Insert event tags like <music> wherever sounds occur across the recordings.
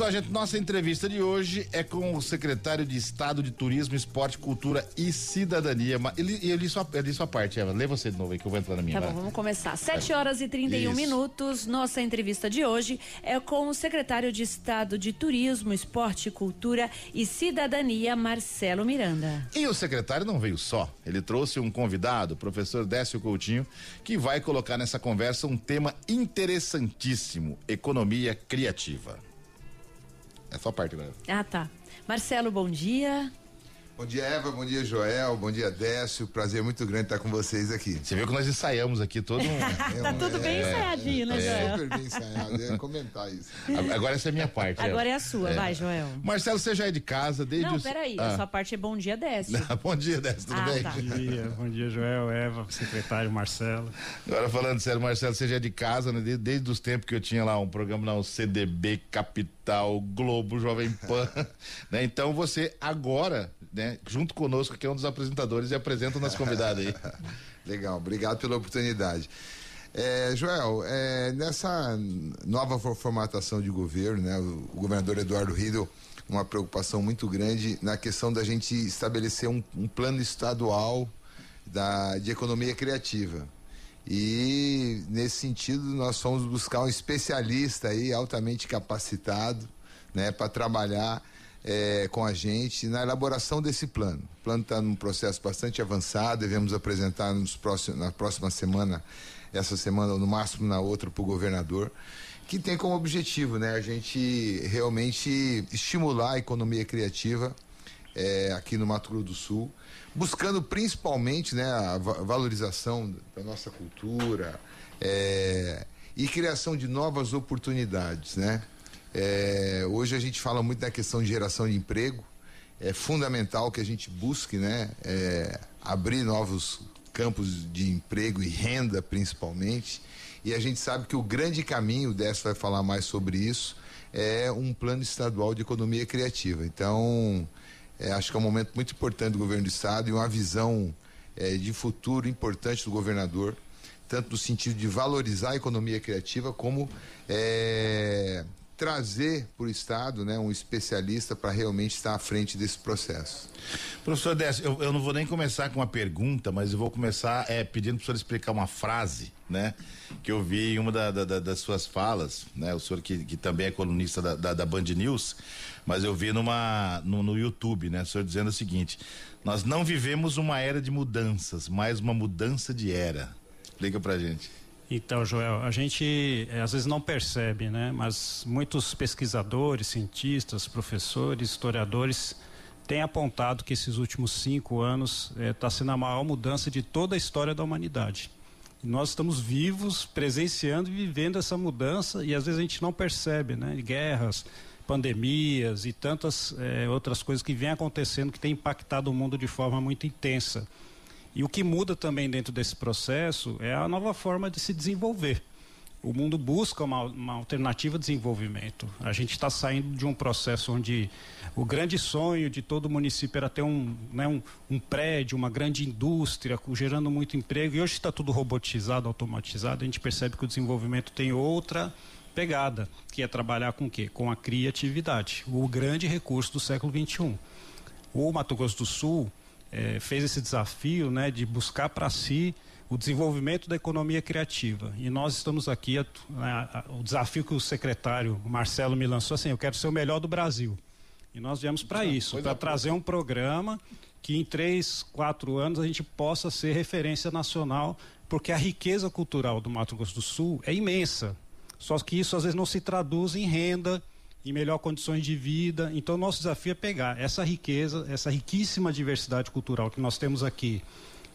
Só, gente, nossa entrevista de hoje é com o secretário de Estado de Turismo, Esporte, Cultura e Cidadania. Ele, sua, eu li sua parte, Eva. Lê você de novo aí que eu vou entrar na minha. Tá bom, vamos começar. 7 horas e 31 Isso. minutos. Nossa entrevista de hoje é com o secretário de Estado de Turismo, Esporte, Cultura e Cidadania, Marcelo Miranda. E o secretário não veio só. Ele trouxe um convidado, o professor Décio Coutinho, que vai colocar nessa conversa um tema interessantíssimo: economia criativa. É só parte agora. Ah, tá. Marcelo, bom dia. Bom dia, Eva. Bom dia, Joel. Bom dia, Décio. Prazer muito grande estar com vocês aqui. Você viu que nós ensaiamos aqui todo um. <laughs> tá tudo é, bem ensaiadinho, né, é. Joel? Super bem ensaiado. Eu ia comentar isso. Agora essa é a minha parte. Agora é a sua, é. vai, Joel. Marcelo, você já é de casa desde Não, os... peraí. Ah. A sua parte é bom dia, Décio. bom dia, Décio. Tudo ah, bem? Tá. Bom dia, bom dia, Joel, Eva, secretário Marcelo. Agora falando sério, Marcelo, você já é de casa, né? Desde, desde os tempos que eu tinha lá um programa na CDB Capital, Globo, Jovem Pan. <laughs> né? Então você agora, né, junto conosco, que é um dos apresentadores, e apresenta o nosso convidado aí. <laughs> Legal, obrigado pela oportunidade. É, Joel, é, nessa nova formatação de governo, né, o, governador Eduardo Riedel, uma preocupação muito grande na questão da gente estabelecer um, um plano estadual da, de economia criativa. E nesse sentido nós fomos buscar um especialista aí altamente capacitado, né, para trabalhar é, com a gente na elaboração desse plano. O plano está num processo bastante avançado, devemos apresentar nos próximos, na próxima semana, essa semana ou no máximo na outra para o governador, que tem como objetivo né, a gente realmente estimular a economia criativa é, aqui no Mato Grosso do Sul, buscando principalmente né, a valorização da nossa cultura é, e criação de novas oportunidades, né? É, hoje a gente fala muito da questão de geração de emprego. É fundamental que a gente busque, né, é, abrir novos campos de emprego e renda, principalmente. E a gente sabe que o grande caminho, o Décio vai falar mais sobre isso, é um plano estadual de economia criativa. Então, é, acho que é um momento muito importante do governo do estado e uma visão é, de futuro importante do governador, tanto no sentido de valorizar a economia criativa, como é, trazer para o Estado né, um especialista para realmente estar à frente desse processo. Professor Décio, eu, eu, não vou nem começar com uma pergunta, mas eu vou começar é, pedindo para o senhor explicar uma frase, né? Que eu vi em uma da, da, das suas falas, né? O senhor que, que também é colunista da, da, da Band News, mas eu vi numa, no, no YouTube, né? O senhor dizendo o seguinte, nós não vivemos uma era de mudanças, mas uma mudança de era. Explica pra gente. Então, Joel, a gente é, às vezes não percebe, né? Mas muitos pesquisadores, cientistas, professores, historiadores têm apontado que esses últimos cinco anos está é, sendo a maior mudança de toda a história da humanidade. E nós estamos vivos, presenciando e vivendo essa mudança e às vezes a gente não percebe, né? Guerras, pandemias e tantas é, outras coisas que vêm acontecendo que têm impactado o mundo de forma muito intensa. E o que muda também dentro desse processo é a nova forma de se desenvolver. O mundo busca uma, uma alternativa de desenvolvimento. A gente está saindo de um processo onde o grande sonho de todo município era ter um, né, um, um prédio, uma grande indústria, gerando muito emprego. E hoje está tudo robotizado, automatizado. A gente percebe que o desenvolvimento tem outra pegada, que é trabalhar com o quê? Com a criatividade, o grande recurso do século XXI. O Mato Grosso do Sul é, fez esse desafio né, de buscar para si o desenvolvimento da economia criativa. E nós estamos aqui, a, a, a, o desafio que o secretário Marcelo me lançou, assim, eu quero ser o melhor do Brasil. E nós viemos para isso, para trazer um programa que em três, quatro anos a gente possa ser referência nacional, porque a riqueza cultural do Mato Grosso do Sul é imensa. Só que isso às vezes não se traduz em renda, em melhor condições de vida. Então, nosso desafio é pegar essa riqueza, essa riquíssima diversidade cultural que nós temos aqui,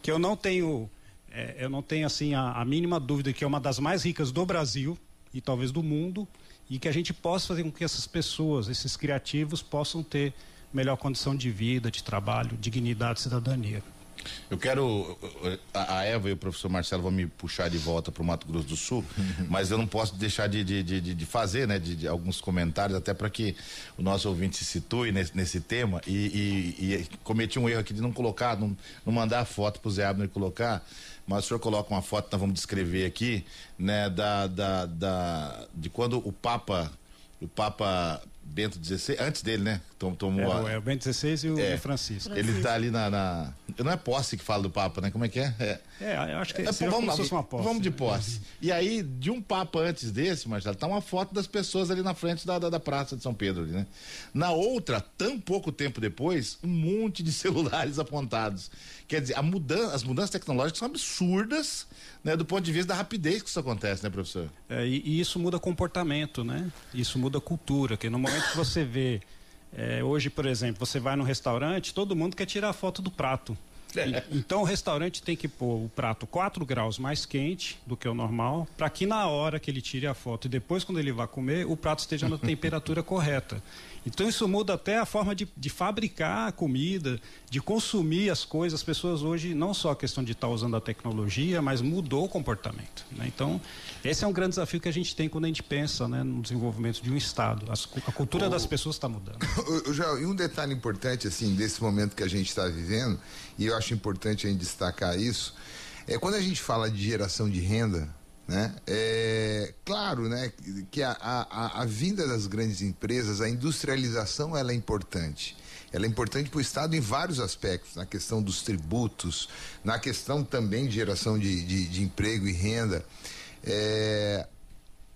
que eu não tenho, é, eu não tenho assim a, a, mínima dúvida que é uma das mais ricas do Brasil e talvez do mundo, e que a gente possa fazer com que essas pessoas, esses criativos, possam ter melhor condição de vida, de trabalho, dignidade, cidadania. Eu quero. A, Eva e o professor Marcelo vão me puxar de volta para o Mato Grosso do Sul, <laughs> mas eu não posso deixar de, de, de, de fazer, né, de, de, alguns comentários, até para que o nosso ouvinte se situe nesse, nesse tema. E, e, e, cometi um erro aqui de não colocar, não, não mandar a foto para o Zé Abner colocar. Mas o senhor coloca uma foto, nós vamos descrever aqui, né, da, da, da de quando o Papa o Papa Bento XVI, antes dele, né? Tomou é, a... é o Bento XVI e o é, Francisco. Ele está ali na, na, Não é posse que fala do Papa, né? Como é que é? É, é eu acho que é, vamos, lá, uma posse. Vamos de posse. E aí, de um Papa antes desse, Marcelo, tá uma foto das pessoas ali na frente da, da, da Praça de São Pedro, ali, né? Na outra, tão pouco tempo depois, um monte de <laughs> celulares apontados. Quer dizer, mudança, as mudanças tecnológicas são absurdas, né? Do ponto de vista da rapidez que isso acontece, né, professor? É, e, e isso muda comportamento, né? Isso muda cultura, que no momento que você vê é, hoje, por exemplo, você vai num restaurante, todo mundo quer tirar a foto do prato. É. Então o restaurante tem que pôr o prato 4 graus mais quente do que o normal, para que na hora que ele tire a foto e depois quando ele vá comer, o prato esteja na temperatura correta. Então isso muda até a forma de, de fabricar a comida, de consumir as coisas. As pessoas hoje, não só a questão de estar tá usando a tecnologia, mas mudou o comportamento. Né? Então, esse é um grande desafio que a gente tem quando a gente pensa né, no desenvolvimento de um Estado. As, a cultura o, das pessoas está mudando. <coughs> Já, e um detalhe importante, assim, desse momento que a gente está vivendo, e eu acho importante a gente destacar isso, é quando a gente fala de geração de renda, né? É, claro né, que a, a, a vinda das grandes empresas, a industrialização ela é importante. Ela é importante para o Estado em vários aspectos, na questão dos tributos, na questão também de geração de, de, de emprego e renda. É,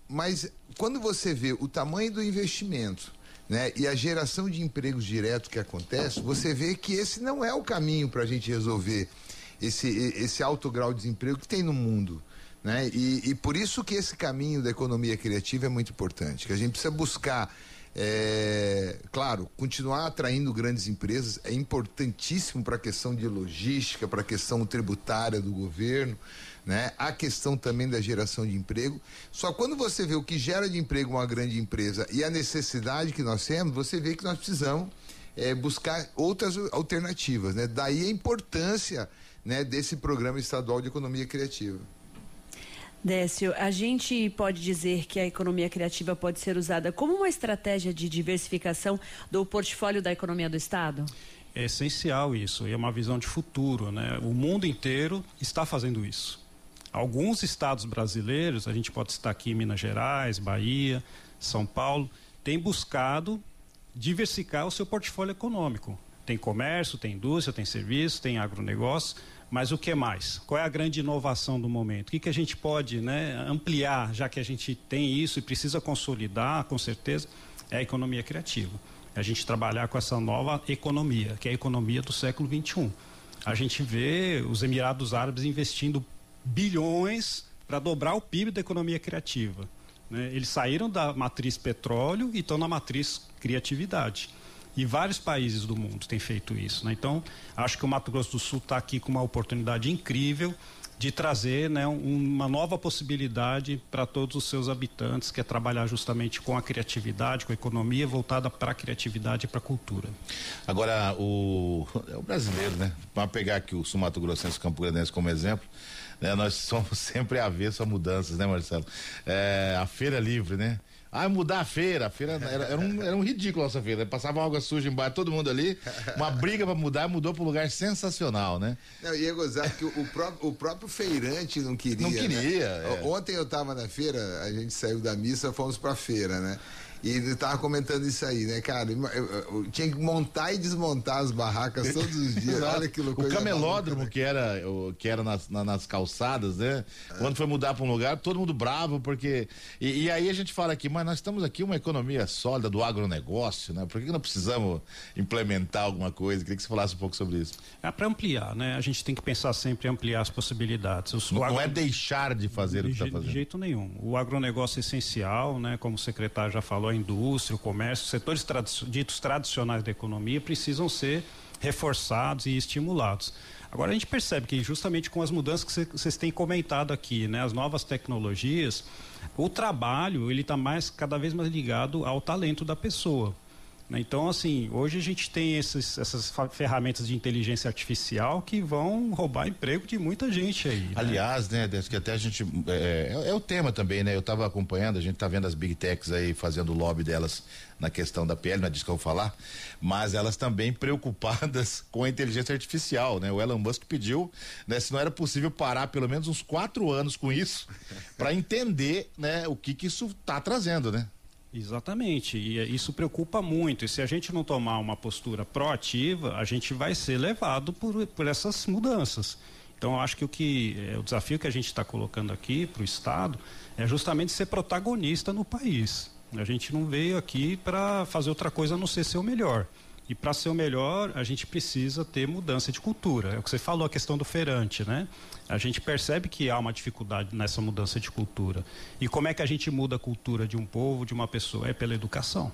mas quando você vê o tamanho do investimento né, e a geração de empregos direto que acontece, você vê que esse não é o caminho para a gente resolver esse, esse alto grau de desemprego que tem no mundo. Né? E, e por isso que esse caminho da economia criativa é muito importante, que a gente precisa buscar é, claro, continuar atraindo grandes empresas é importantíssimo para a questão de logística, para a questão tributária do governo, né? A questão também da geração de emprego. Só quando você vê o que gera de emprego uma grande empresa e a necessidade que nós temos, você vê que nós precisamos é, buscar outras alternativas, né? Daí a importância né, desse programa estadual de economia criativa. Décio, a gente pode dizer que a economia criativa pode ser usada como uma estratégia de diversificação do portfólio da economia do Estado? É essencial isso, e é uma visão de futuro, né? O mundo inteiro está fazendo isso. Alguns estados brasileiros, a gente pode citar aqui Minas Gerais, Bahia, São Paulo, têm buscado diversificar o seu portfólio econômico. Tem comércio, tem indústria, tem serviço, tem agronegócio, mas o que mais? Qual é a grande inovação do momento? O que, que a gente pode né, ampliar, já que a gente tem isso e precisa consolidar, com certeza, é a economia criativa. A gente trabalhar com essa nova economia, que é a economia do século XXI. A gente vê os Emirados Árabes investindo bilhões para dobrar o PIB da economia criativa. Né? Eles saíram da matriz petróleo e estão na matriz criatividade. E vários países do mundo têm feito isso. Né? Então, acho que o Mato Grosso do Sul está aqui com uma oportunidade incrível de trazer né, uma nova possibilidade para todos os seus habitantes, que é trabalhar justamente com a criatividade, com a economia voltada para a criatividade e para a cultura. Agora, o, é o brasileiro, né? Vamos pegar aqui o Sul Mato Grossense Campo Grandense como exemplo. Né? Nós <laughs> somos sempre avessos a mudanças, né, Marcelo? É, a feira livre, né? Ah, mudar a feira. A feira era, era, um, era um ridículo essa feira. Passava água suja embaixo, todo mundo ali. Uma briga para mudar, mudou para um lugar sensacional, né? Não, ia gozar que o, o, próprio, o próprio feirante não queria. Não queria. Né? É. Ontem eu estava na feira, a gente saiu da missa, fomos para a feira, né? E ele tava comentando isso aí, né, cara? Eu, eu, eu, tinha que montar e desmontar as barracas todos os dias. <laughs> Olha que loucura. O camelódromo que era, que era nas, nas calçadas, né? É. Quando foi mudar para um lugar, todo mundo bravo, porque. E, e, aí a gente fala aqui, mas nós estamos aqui uma economia sólida do agronegócio, né? Por que não precisamos implementar alguma coisa? Queria que você falasse um pouco sobre isso. É para ampliar, né? A gente tem que pensar sempre em ampliar as possibilidades. Os, não, agro... não, é deixar de fazer de, o que está fazendo. De jeito nenhum. O agronegócio é essencial, né? Como o secretário já falou, a indústria, o comércio, setores ditos tradicionais da economia precisam ser reforçados e estimulados. Agora a gente percebe que justamente com as mudanças que vocês têm comentado aqui, né, as novas tecnologias, o trabalho ele está mais cada vez mais ligado ao talento da pessoa. Né? Então, assim, hoje a gente tem esses, essas ferramentas de inteligência artificial que vão roubar emprego de muita gente aí. Né? Aliás, né, que até a gente. É, é, é o tema também, né? Eu estava acompanhando, a gente está vendo as big techs aí fazendo lobby delas na questão da pele, não é disso que eu vou falar, mas elas também preocupadas <laughs> com a inteligência artificial, né? O Elon Musk pediu, né, se não era possível parar pelo menos uns quatro anos com isso, para entender, né, o que que isso está trazendo, né? Exatamente, e isso preocupa muito. E se a gente não tomar uma postura proativa, a gente vai ser levado por, por essas mudanças. Então, eu acho que o que é, o desafio que a gente está colocando aqui para o Estado é justamente ser protagonista no país. A gente não veio aqui para fazer outra coisa a não ser ser o melhor. E para ser o melhor, a gente precisa ter mudança de cultura. É o que você falou, a questão do feirante, né? A gente percebe que há uma dificuldade nessa mudança de cultura. E como é que a gente muda a cultura de um povo, de uma pessoa? É pela educação.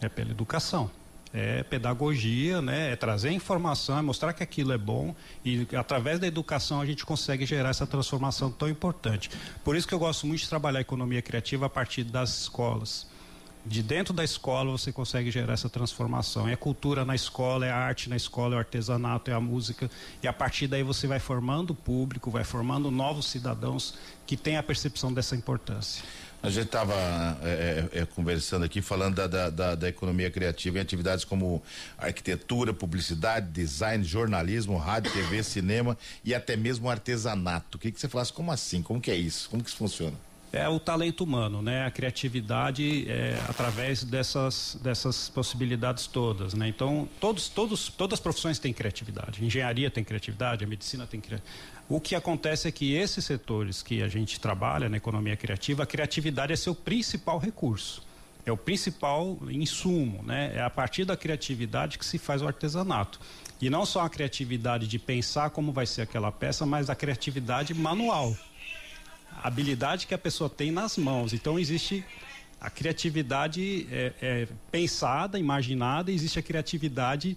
É pela educação. É pedagogia, né? É trazer informação, é mostrar que aquilo é bom e através da educação a gente consegue gerar essa transformação tão importante. Por isso que eu gosto muito de trabalhar a economia criativa a partir das escolas de dentro da escola você consegue gerar essa transformação. É cultura na escola, é arte na escola, é artesanato, é a música. E a partir daí você vai formando o público, vai formando novos cidadãos que têm a percepção dessa importância. A gente estava é, é, é, conversando aqui, falando da, da, da, da, economia criativa em atividades como arquitetura, publicidade, design, jornalismo, rádio, TV, <laughs> cinema e até mesmo artesanato. O que, que você falasse? Como assim? Como que é isso? Como que isso funciona? É o talento humano, né? A criatividade é, através dessas dessas possibilidades todas, né? Então todos todos todas as profissões têm criatividade. Engenharia tem criatividade, a medicina tem criatividade. O que acontece é que esses setores que a gente trabalha na economia criativa, a criatividade é seu principal recurso. É o principal insumo, né? É a partir da criatividade que se faz o artesanato. E não só a criatividade de pensar como vai ser aquela peça, mas a criatividade manual habilidade que a pessoa tem nas mãos. Então existe a criatividade é, é, pensada, imaginada, existe a criatividade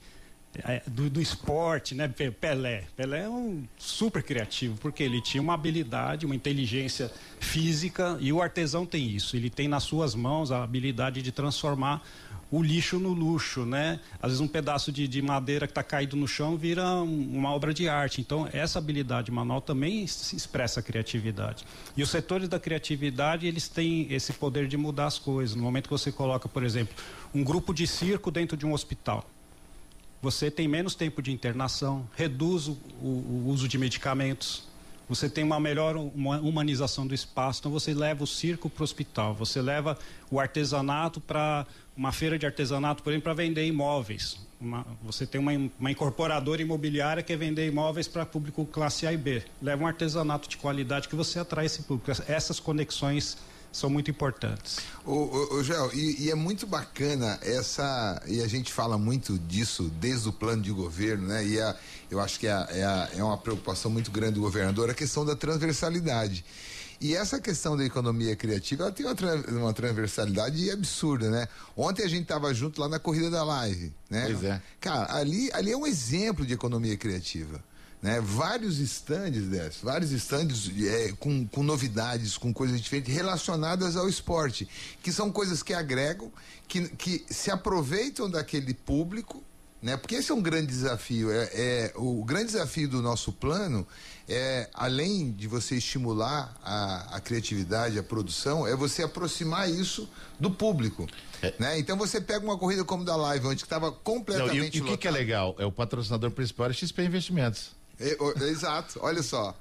do, do, esporte, né? Pelé. Pelé é um super criativo, porque ele tinha uma habilidade, uma inteligência física, e o artesão tem isso. Ele tem nas suas mãos a habilidade de transformar o lixo no luxo, né? Às vezes um pedaço de, de madeira que está caído no chão vira um, uma obra de arte. Então, essa habilidade manual também se expressa a criatividade. E os setores da criatividade, eles têm esse poder de mudar as coisas. No momento que você coloca, por exemplo, um grupo de circo dentro de um hospital, você tem menos tempo de internação, reduz o, o, o uso de medicamentos, você tem uma melhor humanização do espaço. Então você leva o circo para o hospital, você leva o artesanato para uma feira de artesanato, por exemplo, para vender imóveis. Uma, você tem uma, uma, incorporadora imobiliária que quer vender imóveis para público classe A e B. Leva um artesanato de qualidade que você atrai esse público. Essas conexões são muito importantes. O, o, o Gel, e, e, é muito bacana essa, e a gente fala muito disso desde o plano de governo, né? E a, eu acho que é, é, é uma preocupação muito grande do governador a questão da transversalidade. E essa questão da economia criativa, ela tem uma, uma transversalidade absurda, né? Ontem a gente estava junto lá na corrida da live, né? Pois é. Cara, ali, ali é um exemplo de economia criativa né? Vários estandes desses, vários estandes é, com, com novidades, com coisas diferentes relacionadas ao esporte, que são coisas que agregam, que, que se aproveitam daquele público, né? Porque esse é um grande desafio. É, é, o grande desafio do nosso plano é, além de você estimular a, a criatividade, a produção, é você aproximar isso do público. É. Né? Então você pega uma corrida como da Live, onde estava completamente. Não, e, e o que, que, é legal? É o patrocinador principal é XP Investimentos. É, exato, olha só.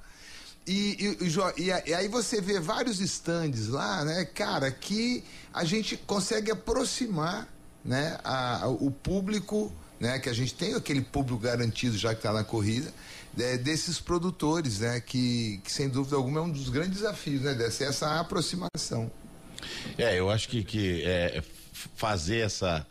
E, e, e, e, aí você vê vários estandes lá, né, cara, que a gente consegue aproximar né, a, a, o público, né, que a gente tem aquele público garantido já que está na corrida, é, desses produtores, né, que, que sem dúvida alguma é um dos grandes desafios, né, dessa essa aproximação. É, eu acho que, que é, fazer essa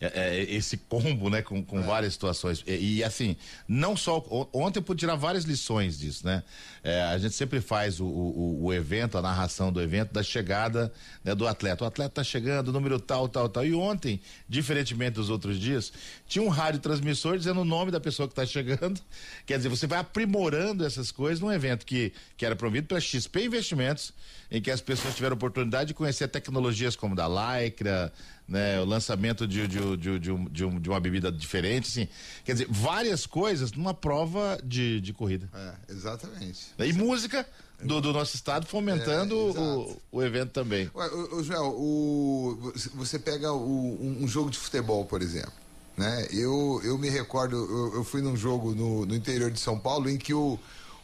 é, é, esse combo, né, com, com é. várias situações. E, e, assim, não só. Ontem eu pude tirar várias lições disso, né? É, a gente sempre faz o, o, o, evento, a narração do evento, da chegada né, do atleta. O atleta tá chegando, número tal, tal, tal. E ontem, diferentemente dos outros dias, tinha um rádio transmissor dizendo o nome da pessoa que está chegando. <laughs> Quer dizer, você vai aprimorando essas coisas num evento que, que era promovido pela XP Investimentos, em que as pessoas tiveram oportunidade de conhecer tecnologias como da Lycra, né? O lançamento de, de, de, de, um, de, um, de uma bebida diferente, assim. Quer dizer, várias coisas numa prova de, de corrida. É, exatamente. E música do, do nosso estado fomentando É, o, o evento também. Ué, o, o Joel, o, você pega o, um, um jogo de futebol, por exemplo. Né? Eu, eu me recordo, eu, eu fui num jogo no, no interior de São Paulo em que o,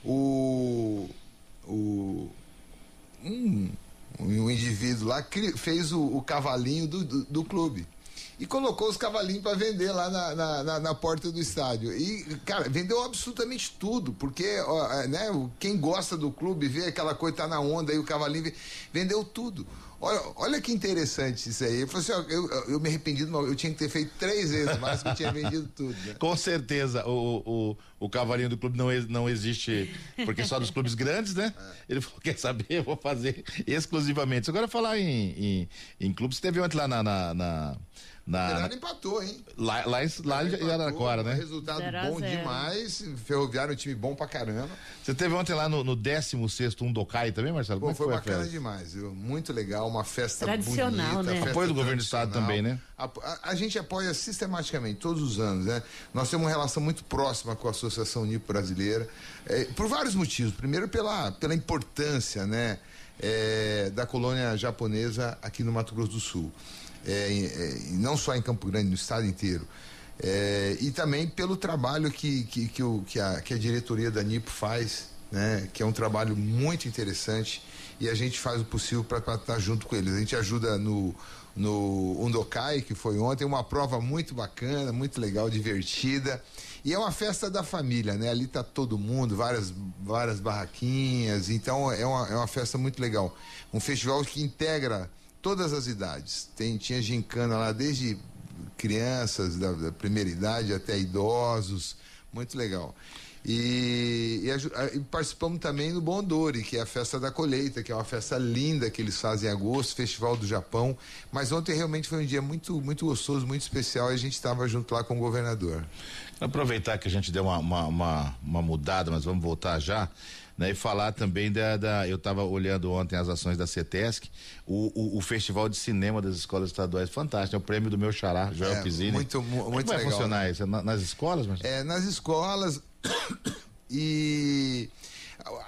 o, o um, um indivíduo lá fez o, o cavalinho do, do, do clube. E colocou os cavalinhos para vender lá na, na, na- na porta do estádio. E, cara, vendeu absolutamente tudo, porque ó, é, né, quem gosta do clube vê aquela coisa tá na onda e o cavalinho ve- vendeu tudo. Olha, olha que interessante isso aí. Ele falou assim: ó, eu, eu- eu me arrependi, eu tinha que ter feito três vezes mais, que eu tinha vendido tudo. Né? <laughs> Com certeza, o, o, o cavalinho do clube não, não existe, porque só dos clubes grandes, né? Ele falou: quer saber? Eu vou fazer exclusivamente. Agora, falar em, em, em clubes, teve ontem lá na. na, na, na- Fernando empatou, hein? lá, lá, lá em Araraquara, né? Resultado Zero bom zero. demais. Ferroviário é um time bom pra caramba. Você teve ontem lá no, no 16 Undokai também, Marcelo? Pô, é foi a bacana festa? demais, viu? Muito legal, uma festa Tradicional, bonita. né? festa Apoio do governo do estado também, né? A, a- a gente apoia sistematicamente, todos os anos, né? Nós temos uma relação muito próxima com a Associação Nipo Brasileira, eh, por vários motivos. Primeiro, pela, pela importância, né? eh, da colônia japonesa aqui no Mato Grosso do Sul. Eh, e não só em Campo Grande, no estado inteiro. Eh, e também pelo trabalho que, que, que, o- que a, que a diretoria da Nipo faz, né? Que é um trabalho muito interessante e a gente faz o possível para estar junto com eles. A gente ajuda no, no Undokai, que foi ontem, uma prova muito bacana, muito legal, divertida. E é uma festa da família, né? Ali tá todo mundo, várias, várias barraquinhas, então é uma, é uma festa muito legal. Um festival que integra todas as idades. Tem, tinha gincana lá desde crianças da, da primeira idade até idosos, muito legal. E, e a- e participamos também do Bondori, que é a festa da colheita, que é uma festa linda que eles fazem em agosto, Festival do Japão. Mas ontem realmente foi um dia muito, muito gostoso, muito especial e a gente estava junto lá com o governador. Aproveitar que a gente deu uma, uma, uma, uma mudada, mas vamos voltar já. Né, e falar também da, da eu estava olhando ontem as ações da CETESC, o, o, o Festival de Cinema das Escolas Estaduais, fantástico, é o prêmio do meu xará, Joel É, Pizzini. muito, mu- Como é muito vai legal, funcionar isso? É na- nas escolas, mas É, nas escolas <coughs> e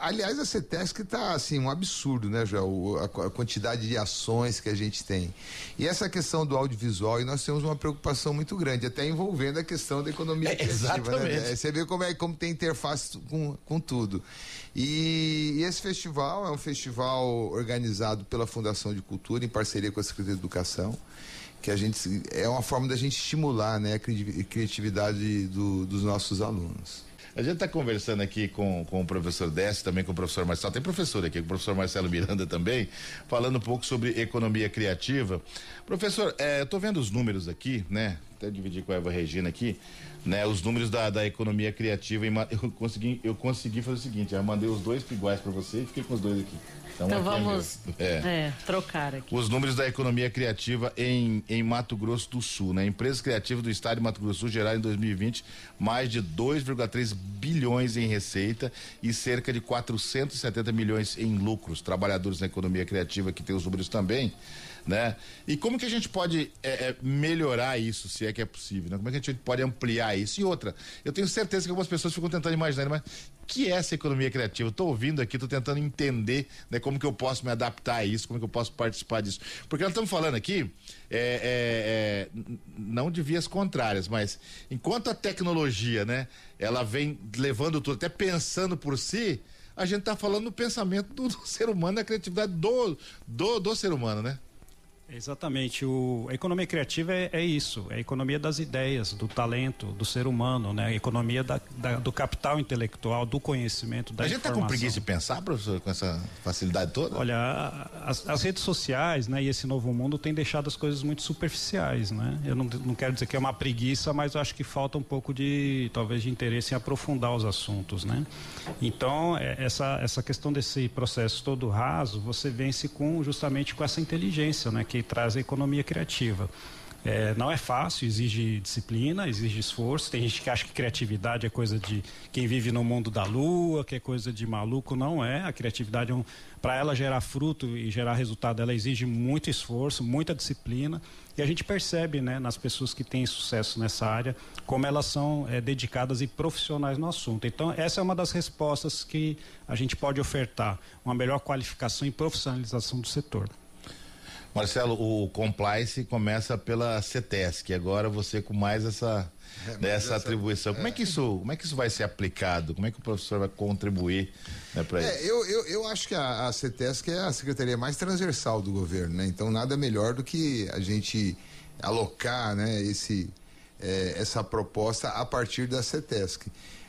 aliás a CETESC está assim um absurdo né Joel a, a quantidade de ações que a gente tem e essa questão do audiovisual e nós temos uma preocupação muito grande até envolvendo a questão da economia É, criativa exatamente. né? Você vê como é como tem interface com, com tudo e, e esse festival é um festival organizado pela Fundação de Cultura em parceria com a Secretaria de Educação que a gente é uma forma da gente estimular né, a cri- criatividade do- dos nossos alunos. A gente está conversando aqui com, com o professor Décio, também com o professor Marcelo, tem professor aqui, com o professor Marcelo Miranda também, falando um pouco sobre economia criativa. Professor, eh, eu estou vendo os números aqui, né? Até dividir com a Eva Regina aqui, né? Os números da, da economia criativa. Eu consegui, eu consegui fazer o seguinte, eu mandei os dois iguais para você e fiquei com os dois aqui. Então aqui é vamos. É. é, trocar aqui. Os números da economia criativa em, em Mato Grosso do Sul, né? Empresas criativas do estado de Mato Grosso do Sul geraram em 2020 mais de 2,3 bilhões em receita e cerca de 470 milhões em lucros. Trabalhadores na economia criativa que tem os números também, né? E como que a gente pode é, é, melhorar isso, se é que é possível, né? Como é que a gente pode ampliar isso? E outra, eu tenho certeza que algumas pessoas ficam tentando imaginar, mas que é essa economia criativa? Estou ouvindo aqui, estou tentando entender né, como que eu posso me adaptar a isso, como que eu posso participar disso. Porque nós estamos falando aqui, é, é, é, não de vias contrárias, mas enquanto a tecnologia, né, ela vem levando tudo, até pensando por si, a gente está falando no pensamento do, do ser humano, da criatividade do, do, do ser humano, né? Exatamente. O, a economia criativa é, é isso, é a economia das ideias, do talento, do ser humano, né? A economia da, da- do capital intelectual, do conhecimento, da a gente está com preguiça de pensar, professor, com essa facilidade toda? Olha, as, as redes sociais, né, e esse novo mundo tem deixado as coisas muito superficiais, né? Eu não, não quero dizer que é uma preguiça, mas acho que falta um pouco de, talvez, de interesse em aprofundar os assuntos, né? Então, é, essa essa questão desse processo todo raso, você vence com justamente com essa inteligência, né, que traz a economia criativa. É, não é fácil, exige disciplina, exige esforço. Tem gente que acha que criatividade é coisa de quem vive no mundo da lua, que é coisa de maluco. Não é. A criatividade, é um, para ela gerar fruto e gerar resultado, ela exige muito esforço, muita disciplina. E a gente percebe né, nas pessoas que têm sucesso nessa área como elas são é, dedicadas e profissionais no assunto. Então, essa é uma das respostas que a gente pode ofertar: uma melhor qualificação e profissionalização do setor. Marcelo, o compliance começa pela CETESC, agora você com mais essa é, dessa atribuição. Como é que isso, como é que isso vai ser aplicado? Como é que o professor vai contribuir né, para é, isso? Eu, eu, eu acho que a, a CETESC é a secretaria mais transversal do governo, né? Então nada melhor do que a gente alocar, né, esse é, essa proposta a partir da CETESC.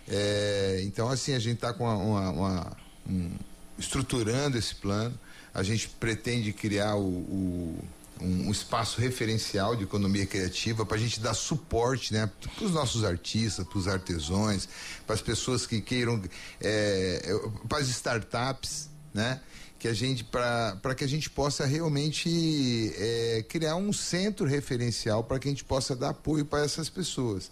É, então assim a gente está com uma, uma, uma um, estruturando esse plano a gente pretende criar o, o um, um, espaço referencial de economia criativa para a gente dar suporte né, para os nossos artistas, para os artesãos, para as pessoas que queiram, é, é para as startups, né? Que a gente, para que a gente possa realmente é, criar um centro referencial para que a gente possa dar apoio para essas pessoas.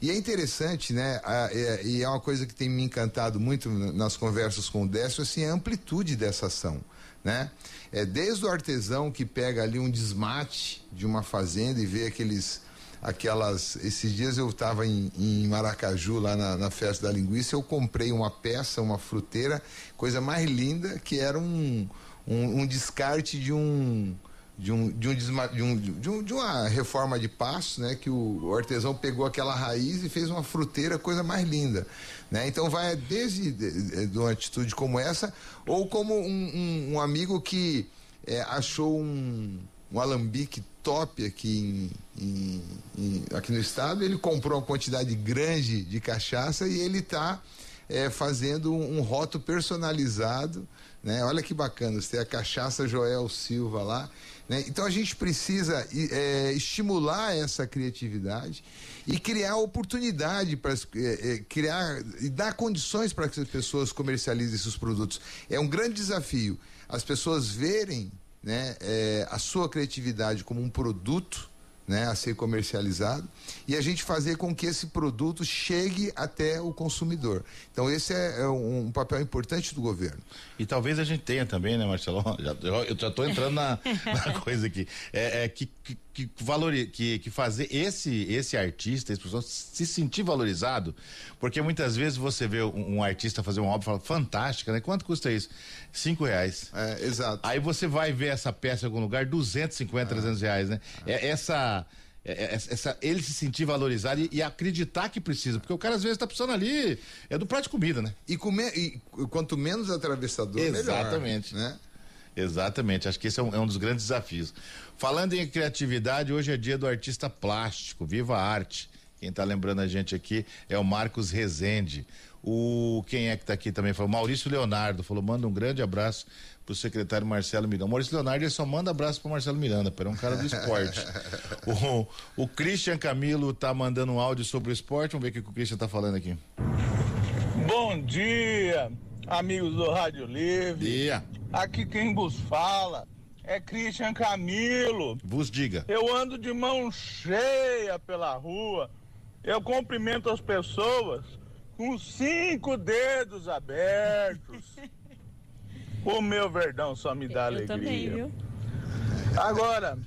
E é interessante, né? A, é, e é uma coisa que tem me encantado muito nas conversas com o Décio, assim, a amplitude dessa ação né? É desde o artesão que pega ali um desmate de uma fazenda e vê aqueles aquelas esses dias eu estava em, em, Maracaju lá na, na, festa da linguiça eu comprei uma peça uma fruteira coisa mais linda que era um, um, um descarte de um de, um, de, um, de, um, de, um, de uma reforma de passo, né? Que o, artesão pegou aquela raiz e fez uma fruteira, coisa mais linda, né? Então vai desde de, de uma atitude como essa, ou como um, um amigo que é, achou um, um alambique top aqui, em, em, em, aqui no estado, ele comprou uma quantidade grande de cachaça e ele está é, fazendo um, um rótulo personalizado, né? Olha que bacana, você tem a cachaça Joel Silva lá, né? Então a gente precisa é, estimular essa criatividade e criar oportunidade para é, é, criar e dar condições para que as pessoas comercializem seus produtos. É um grande desafio as pessoas verem né, é, a sua criatividade como um produto né, a ser comercializado e a gente fazer com que esse produto chegue até o consumidor. Então esse é, é um, um, papel importante do governo. E talvez a gente tenha também, né, Marcelo? <laughs> Já, eu já estou entrando na, na, coisa aqui. É, é que, que, que, valori, que, que fazer esse esse artista, esse professor se sentir valorizado, porque muitas vezes você vê um, um artista fazer uma obra e fala, fantástica, né? Quanto custa isso? Cinco reais. É, exato. Aí você vai ver essa peça em algum lugar, 250, ah. 300 reais, né? Ah. É, essa é, é, essa, ele se sentir valorizado e, e, acreditar que precisa, porque o cara às vezes está precisando ali, é do prato de comida, né? E, comer, e quanto menos atravessador, Exatamente. melhor. Né? Exatamente, acho que esse é um, é um, dos grandes desafios. Falando em criatividade, hoje é dia do artista plástico, viva a arte. Quem está lembrando a gente aqui é o Marcos Rezende. O quem é que está aqui também foi o Maurício Leonardo, falou: manda um grande abraço pro secretário Marcelo Miranda. Maurício Leonardo ele só manda abraço pro Marcelo Miranda, para é um cara do esporte. <laughs> o, o Christian Camilo tá mandando um áudio sobre o esporte. Vamos ver o que o Christian tá falando aqui. Bom dia, amigos do Rádio Livre. Dia. Aqui quem vos fala é Christian Camilo. Vos diga. Eu ando de mão cheia pela rua. Eu cumprimento as pessoas com cinco dedos abertos. <laughs> O meu verdão só me dá Eu alegria. Também, viu? Agora,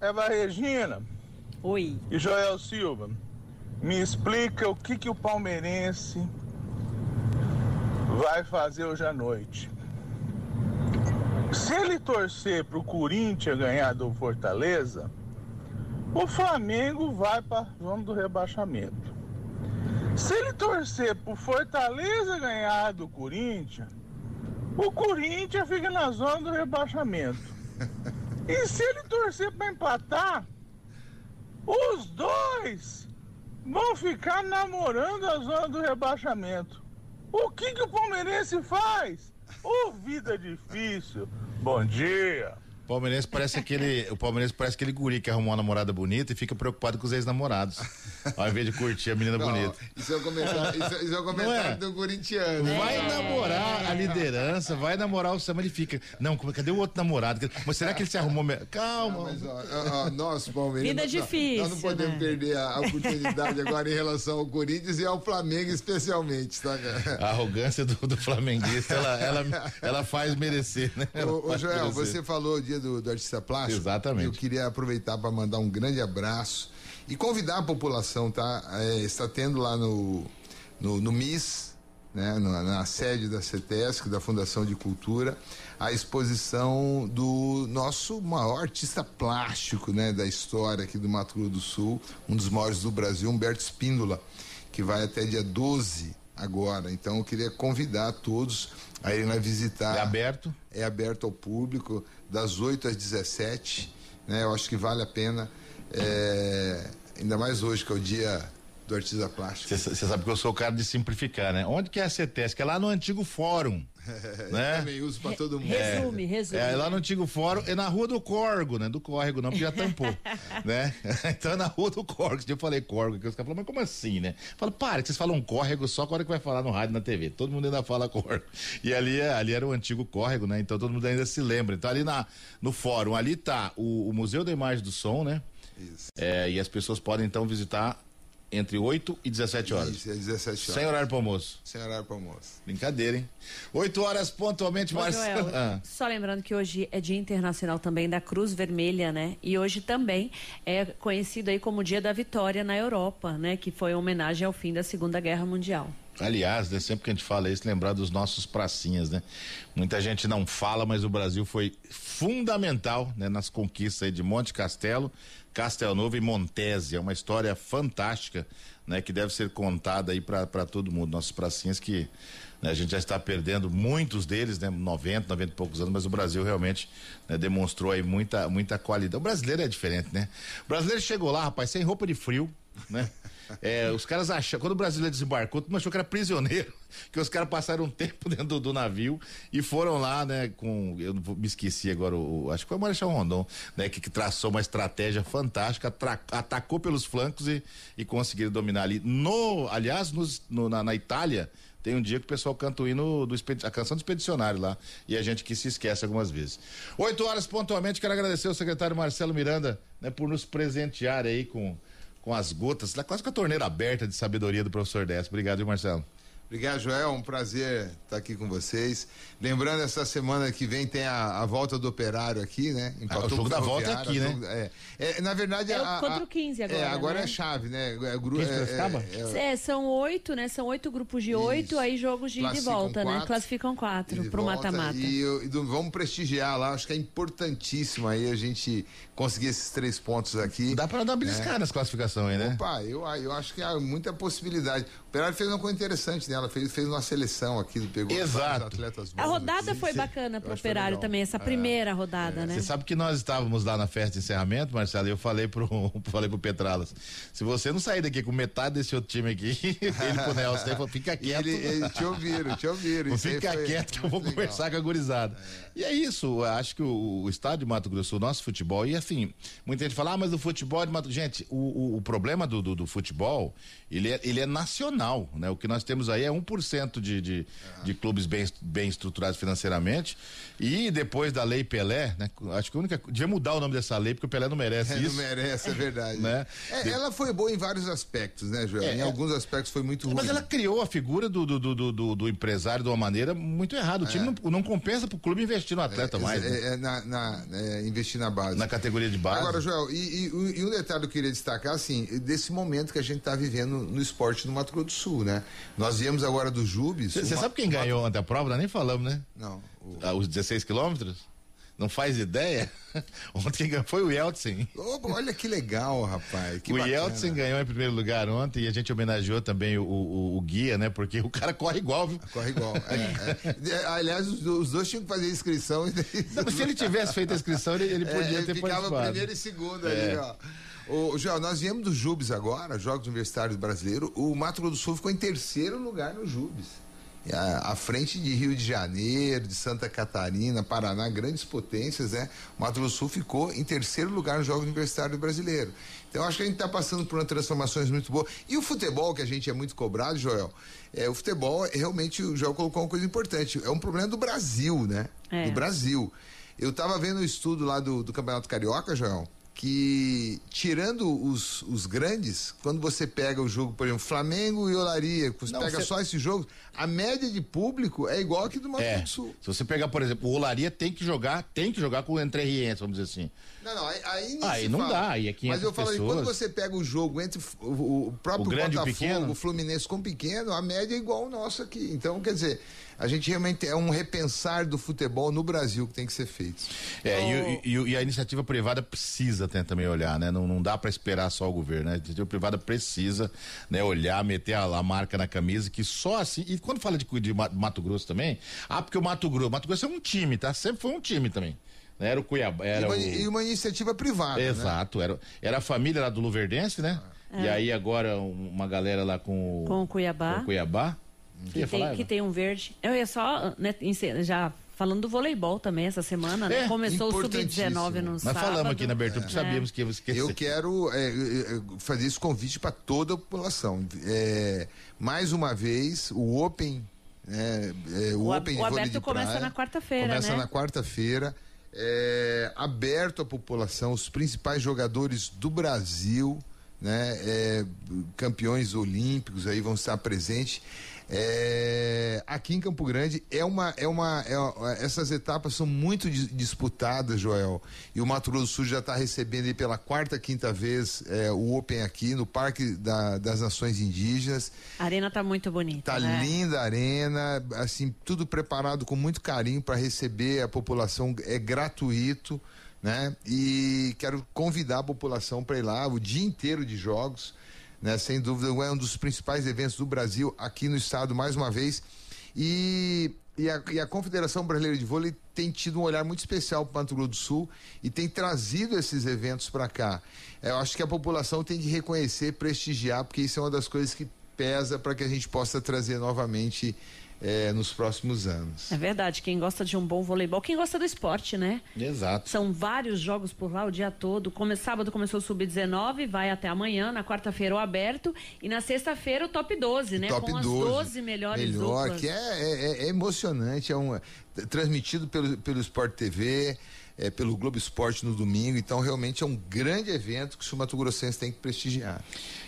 Eva Regina. Oi. E Joel Silva, me explica o que, que o palmeirense vai fazer hoje à noite. Se ele torcer para o Corinthians ganhar do Fortaleza, o Flamengo vai para a zona do rebaixamento. Se ele torcer para o Fortaleza ganhar do Corinthians, o Corinthians fica na zona do rebaixamento. E se ele torcer para empatar, os dois vão ficar namorando a zona do rebaixamento. O que, que o palmeirense faz? Ô, oh, vida difícil. Bom dia. Palmeirense parece aquele, o palmeirense parece aquele guri que arrumou uma namorada bonita e fica preocupado com os ex-namorados, ao invés de curtir a menina não, bonita. Isso é um comentário, isso, é, isso é um comentário é? do corintiano. Vai é. namorar a liderança, vai namorar o Sama, ele fica, não, cadê o outro namorado? Mas será que ele se arrumou? Calma. Não, mas, ó, ó, nós, Palmeiras, Vida difícil. Nós não podemos né? perder a oportunidade agora em relação ao Corinthians e ao Flamengo especialmente, tá, A arrogância do, do flamenguista, ela, ela, ela faz merecer, né? Ô, ô Joel, merecer. você falou o dia do, do artista plástico. Exatamente. Eu queria aproveitar para mandar um grande abraço e convidar a população, tá? É, está tendo lá no, no, no MIS, né? Na, na sede da CETESC, da Fundação de Cultura, a exposição do nosso maior artista plástico, né? Da história aqui do Mato Grosso do Sul, um dos maiores do Brasil, Humberto Espíndola, que vai até dia 12 agora. Então eu queria convidar todos a irem lá visitar. É aberto? É aberto ao público, das 8 às 17. Né? Eu acho que vale a pena. É, ainda mais hoje, que é o dia do artista plástico. Você sabe que eu sou o cara de simplificar, né? Onde que é a CETESC? É lá no antigo fórum. <laughs> né? também uso para todo mundo. Resume, é, resume. É lá no antigo fórum, é na rua do Corgo, né? Do Córrego, não, porque já tampou. <laughs> né? <laughs> Então é na rua do Corgo. Eu falei Corgo, que os caras falaram, mas como assim, né? Falo, para, que vocês falam Córrego só quando que vai falar no rádio na TV. Todo mundo ainda fala Corgo. E ali, é, ali era o antigo Córrego, né? Então todo mundo ainda se lembra. Então ali na, no fórum, ali tá o, o Museu da Imagem do Som, né? Isso. É, e as pessoas podem então visitar entre 8 e 17 horas. Isso, é 17 horas. Sem horário para almoço. Sem horário para almoço. Brincadeira, hein? 8 horas pontualmente, Marcelo. <laughs> Ah. Só lembrando que hoje é Dia Internacional também da Cruz Vermelha, né? E hoje também é conhecido aí como Dia da Vitória na Europa, né? Que foi uma homenagem ao fim da Segunda Guerra Mundial. Aliás, né, sempre que a gente fala isso, lembrar dos nossos pracinhas, né? Muita gente não fala, mas o Brasil foi fundamental né, nas conquistas de Monte Castelo, Castelnovo e Montese. É uma história fantástica, né? Que deve ser contada aí para todo mundo. Nossos pracinhas que né, a gente já está perdendo muitos deles, né? 90, 90 e poucos anos, mas o Brasil realmente né, demonstrou aí muita, muita qualidade. O brasileiro é diferente, né? O brasileiro chegou lá, rapaz, sem roupa de frio, né? É, os caras acham, quando o brasileiro desembarcou, todo mundo achou que era prisioneiro, <laughs> que os caras passaram um tempo <laughs> dentro do, do, navio e foram lá, né, com, eu vou, me esqueci agora, o, acho que foi o Marechal Rondon, né, que, que traçou uma estratégia fantástica, tra, atacou pelos flancos e, e conseguiram dominar ali. No, aliás, nos, no, na, na Itália, tem um dia que o pessoal canta o hino do a canção do expedicionário lá. E a gente que se esquece algumas vezes. Oito horas pontualmente, quero agradecer ao secretário Marcelo Miranda, né, por nos presentear aí com com as gotas, quase com a torneira aberta de sabedoria do professor Décio. Obrigado, Marcelo. Obrigado, Joel. Um prazer estar aqui com vocês. Lembrando, essa semana que vem tem a, a volta do operário aqui, né? Em ah, o jogo da volta é aqui, né? É, é, na verdade, é a, contra o 15 agora. É, agora né? é chave, né? É, gru, é, é, é, são oito, né? São oito grupos de oito, aí jogos de, de volta, né? quatro, né? Classificam quatro pro mata-mata. E, e, vamos prestigiar lá, acho que é importantíssimo aí a gente conseguir esses três pontos aqui. Dá para dar beliscar né? nas classificações né? Opa, eu, eu acho que há muita possibilidade. O Operário fez uma coisa interessante, né? Ela fez, fez uma seleção aqui, pegou Exato. atletas bons. A rodada aqui. foi bacana pro Operário também, essa é. primeira é, rodada, é. né? Você sabe que nós estávamos lá na festa de encerramento, Marcelo, e eu falei pro, <laughs> falei pro Petralas, se você não sair daqui com metade desse outro time aqui, <laughs> ele pro Nelson, ele falou, fica <laughs> quieto. Ele, ele, te ouviram, te ouviram. Fica quieto que eu vou legal. conversar com a gurizada. É. E é isso, acho que o, o estado de Mato Grosso, o nosso futebol, e assim, muita gente fala, ah, mas o futebol de Mato Gente, o, o, o problema do, do, do, futebol, ele é, ele é nacional, né? O que nós temos aí é 1% de, de, uhum. de clubes bem, bem estruturados financeiramente. E depois da lei Pelé, né? Acho que a única. Devia mudar o nome dessa lei, porque o Pelé não merece <laughs> é, isso. Não merece, é verdade. né? É, de... Ela foi boa em vários aspectos, né, Joel? É, em é. alguns aspectos foi muito ruim. Mas ela criou a figura do, do, do, do, do empresário de uma maneira muito errada. O time é. não, não compensa pro clube investir no atleta mais. Né? Na, na investir na base. Na categoria de base. Agora, Joel, e, e, e um detalhe que eu queria destacar, assim, desse momento que a gente está vivendo no esporte no Mato Grosso do Sul, né? Nós viemos agora do Jubes. Você sabe quem ganhou ontem a prova? Nós nem falamos, né? Não. O... Ah, os 16 quilômetros? Não faz ideia? <laughs> Ontem quem ganhou foi o Yeltsin. Oh, olha que legal, rapaz. Que o bacana. Yeltsin ganhou em primeiro lugar ontem e a gente homenageou também o, o, o guia, né? Porque o cara corre igual, viu? Corre igual. É, é. <laughs> Aliás, os, os, dois tinham que fazer inscrição. Não, se ele tivesse feito a inscrição, ele, ele <laughs> é, podia é, ele ter ficava participado. primeiro e segundo ali, ó. O João, nós viemos do Jubes agora, Jogos Universitários Brasileiros. O Mato Grosso do Sul ficou em terceiro lugar no Jubes. à frente de Rio de Janeiro, de Santa Catarina, Paraná, grandes potências, né? O Mato Grosso do Sul ficou em terceiro lugar nos Jogos Universitários Brasileiros. Então, acho que a gente está passando por uma transformações muito boa. E o futebol, que a gente é muito cobrado, Joel, é, o futebol, realmente, o Joel colocou uma coisa importante. É um problema do Brasil, né? É. Do Brasil. Eu estava vendo o um estudo lá do, do Campeonato Carioca, Joel, que tirando os, os grandes, quando você pega o jogo, por exemplo, Flamengo e Olaria, você Não, pega você... só esse jogo, a média de público é igual aqui do Mato é, do Sul. Se você pegar, por exemplo, o Olaria tem que jogar, tem que jogar com o Entre Rientos, vamos dizer assim. Não, não, aí, aí, aí não fala. dá, aí é Mas eu falo, pessoas... quando você pega o jogo entre o, o próprio o Botafogo, o Fluminense com o pequeno, a média é igual ao nosso aqui. Então, quer dizer, a gente realmente é um repensar do futebol no Brasil que tem que ser feito. É, oh. e, e, e, a iniciativa privada precisa também olhar, né? Não, não dá para esperar só o governo, né? A iniciativa privada precisa né, olhar, meter a, a, marca na camisa, que só assim. E quando fala de, de Mato Grosso também, ah, porque o Mato Grosso, Mato Grosso é um time, tá? Sempre foi um time também. Né? Era o Cuiabá. Era e, uma, o... e uma iniciativa privada. Né? Exato, né? era, era a família lá do Luverdense, né? É. E aí agora uma galera lá com, com o Cuiabá. Com o Cuiabá. Que, tem, que tem um verde. Eu ia só, né, já falando do voleibol também essa semana, né? É, Começou o Sub-19 no Nós sábado. falamos aqui na abertura, porque é. sabíamos que ia esquecer. Eu quero é, é, é, fazer esse convite para toda a população. É, mais uma vez, o Open. Né, o, o Open o aberto começa praia, na quarta-feira. Começa né? na quarta-feira. aberto à população, os principais jogadores do Brasil, né, campeões olímpicos aí vão estar presentes. É, aqui em Campo Grande é uma, é uma, é, essas etapas são muito disputadas, Joel. E o Mato Grosso do Sul já está recebendo pela quarta, quinta vez é, o Open aqui no Parque da, das Nações Indígenas. A arena está muito bonita. Está né? linda a arena, assim tudo preparado com muito carinho para receber a população. É gratuito, né? E quero convidar a população para ir lá o dia inteiro de jogos né? Sem dúvida, é um dos principais eventos do Brasil aqui no estado, mais uma vez. E, e, a, e a Confederação Brasileira de Vôlei tem tido um olhar muito especial para o Mato Grosso do Sul e tem trazido esses eventos para cá. Eu acho que a população tem de reconhecer, prestigiar, porque isso é uma das coisas que pesa para que a gente possa trazer novamente é, nos próximos anos. É verdade, quem gosta de um bom voleibol, quem gosta do esporte, né? Exato. São vários jogos por lá o dia todo. Come, sábado começou o Sub-19, vai até amanhã, na quarta-feira o aberto e na sexta-feira o top 12, né? Top Com 12, as 12 melhores melhor, duplas. que é, é, é, emocionante, é um, transmitido pelo, pelo Sport TV é, pelo Globo Esporte no domingo. Então, realmente é um grande evento que o Mato Grossense tem que prestigiar.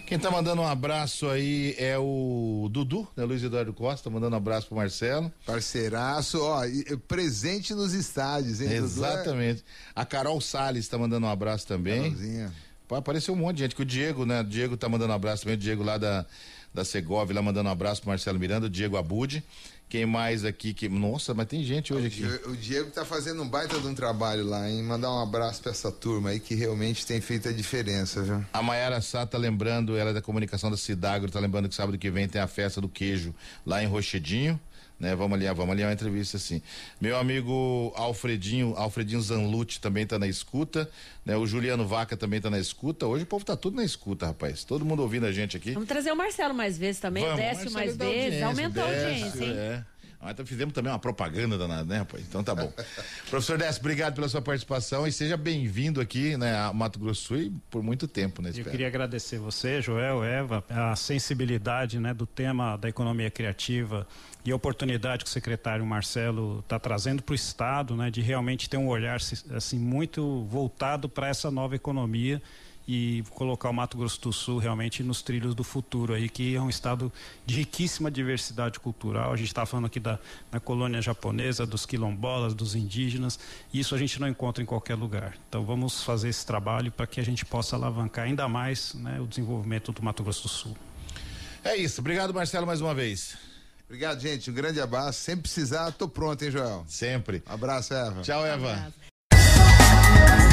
Quem está mandando um abraço aí é o Dudu, né? Luiz Eduardo Costa, mandando um abraço pro Marcelo. Parceiraço, ó, presente nos estádios, hein, Exatamente. A Carol Salles está mandando um abraço também. Carolzinha. Apareceu um monte de gente, que o Diego, né? O Diego tá mandando um abraço também, o Diego lá da, da Segovia, lá mandando um abraço pro Marcelo Miranda, o Diego Abude. Quem mais aqui que. Nossa, mas tem gente hoje aqui. O Diego tá fazendo um baita de um trabalho lá, hein? Mandar um abraço para essa turma aí que realmente tem feito a diferença, viu? A Mayara Sá tá lembrando, ela é da comunicação da Cidagro, tá lembrando que sábado que vem tem a festa do queijo lá em Rochedinho né? Vamos ali, vamos ali uma entrevista assim. Meu amigo Alfredinho, Alfredinho Zanlucci também está na escuta, né? O Juliano Vaca também está na escuta. Hoje o povo está tudo na escuta, rapaz. Todo mundo ouvindo a gente aqui. Vamos trazer o Marcelo mais vezes também, Vamos, Décio mais vezes, aumenta a audiência, hein? É. Ah, então fizemos também uma propaganda danada, né, rapaz? Então tá bom. <laughs> Professor Décio, obrigado pela sua participação e seja bem-vindo aqui, né, a Mato Grosso Sul e por muito tempo, né? Eu queria agradecer você, Joel, Eva, a sensibilidade, né, do tema da economia criativa e a oportunidade que o secretário Marcelo está trazendo para o Estado, né, de realmente ter um olhar assim muito voltado para essa nova economia e colocar o Mato Grosso do Sul realmente nos trilhos do futuro aí, que é um estado de riquíssima diversidade cultural. A gente está falando aqui da, da colônia japonesa, dos quilombolas, dos indígenas. E isso a gente não encontra em qualquer lugar. Então vamos fazer esse trabalho para que a gente possa alavancar ainda mais né, o desenvolvimento do Mato Grosso do Sul. É isso. Obrigado, Marcelo, mais uma vez. Obrigado, gente. Um grande abraço. Sempre precisar, tô pronto, hein, Joel? Sempre. abraço, Eva. Tchau, Eva.